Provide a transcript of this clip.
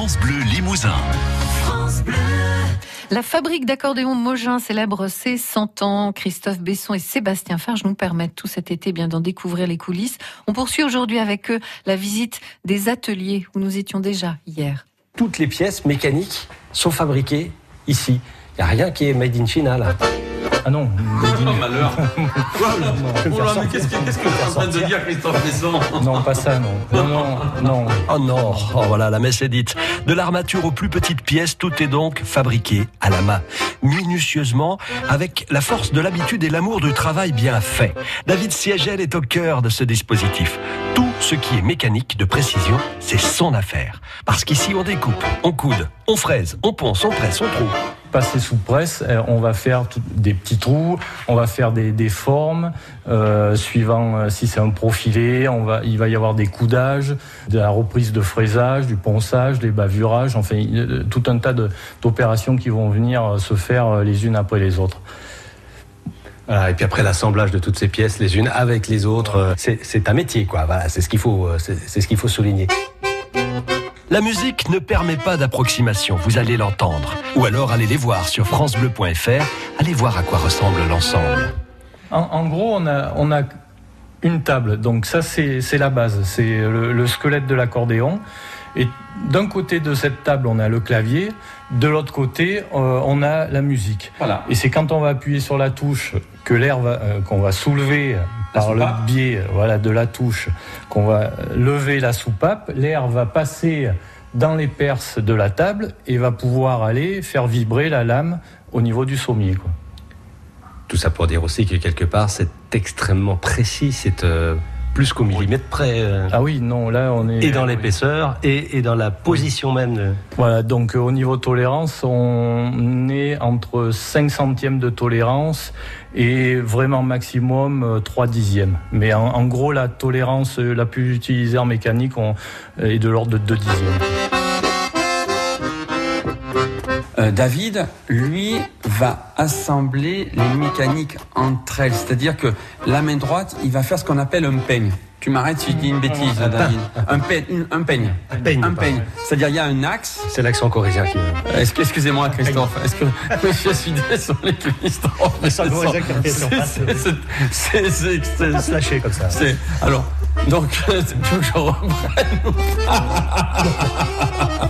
France Bleu Limousin. La fabrique d'accordéons Mogin célèbre ses 100 ans. Christophe Besson et Sébastien Farge nous permettent tout cet été bien d'en découvrir les coulisses. On poursuit aujourd'hui avec eux la visite des ateliers où nous étions déjà hier. Toutes les pièces mécaniques sont fabriquées ici. Il n'y a rien qui est made in China là. Ah non, Oh malheur Oh là, mais qu'est-ce que qu'est-ce que tu es en train de dire, Christophe Besson non, pas ça, non. Non, non, non. Oh non, oh voilà, la messe est dite. De l'armature aux plus petites pièces, tout est donc fabriqué à la main, minutieusement, avec la force de l'habitude et l'amour du travail bien fait. David Siegel est au cœur de ce dispositif. Tout ce qui est mécanique de précision, c'est son affaire. Parce qu'ici, on découpe, on coude, on fraise, on ponce, on presse, on trouve. Passer sous presse, euh, on va faire des petits trous, on va faire des, des formes, euh, suivant euh, si c'est un profilé, on va, il va y avoir des coudages, de la reprise de fraisage, du ponçage, des bavurages, enfin tout un tas d'opérations qui vont venir se faire les unes après les autres. Voilà, et puis après l'assemblage de toutes ces pièces, les unes avec les autres, c'est un métier, quoi. C'est ce qu'il faut, c'est ce qu'il faut souligner. La musique ne permet pas d'approximation, vous allez l'entendre. Ou alors allez les voir sur francebleu.fr, allez voir à quoi ressemble l'ensemble. En, gros, on a, une table. Donc ça, c'est la base. C'est le squelette de l'accordéon. Et d'un côté de cette table, on a le clavier. De l'autre côté, euh, on a la musique. Voilà. Et c'est quand on va appuyer sur la touche que l'air va, euh, qu'on va soulever par le biais euh, voilà, de la touche, qu'on va lever la soupape, l'air va passer dans les perces de la table et va pouvoir aller faire vibrer la lame au niveau du sommier. Quoi. Tout ça pour dire aussi que quelque part, c'est extrêmement précis, c'est euh, plus qu'au millimètre près. euh, Ah oui, non, là on est... et dans l'épaisseur, et, et dans la position même. de- Voilà, donc euh, au niveau tolérance, on est entre 5 centièmes de tolérance et vraiment maximum euh, 3 dixièmes. Mais en, en gros, la tolérance euh, la plus utilisée en mécanique on- est de l'ordre de 2 dixièmes. Euh, David, lui, va assembler les mécaniques entre elles. C'est-à-dire que la main droite, il va faire ce qu'on appelle un peigne. Tu m'arrêtes si je dis une bêtise, David. Un peigne. une- Un peigne. Un peigne, Un peigne. C'est-à-dire, il y a un axe. C'est l'accent corésien qui. Euh, Excusez-moi, Christophe. Est-ce que je suis désolé, Christophe. C'est- c'est- se lâcher comme ça. c'est- alors, donc, tu veux que je reprenne